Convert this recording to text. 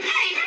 Hey!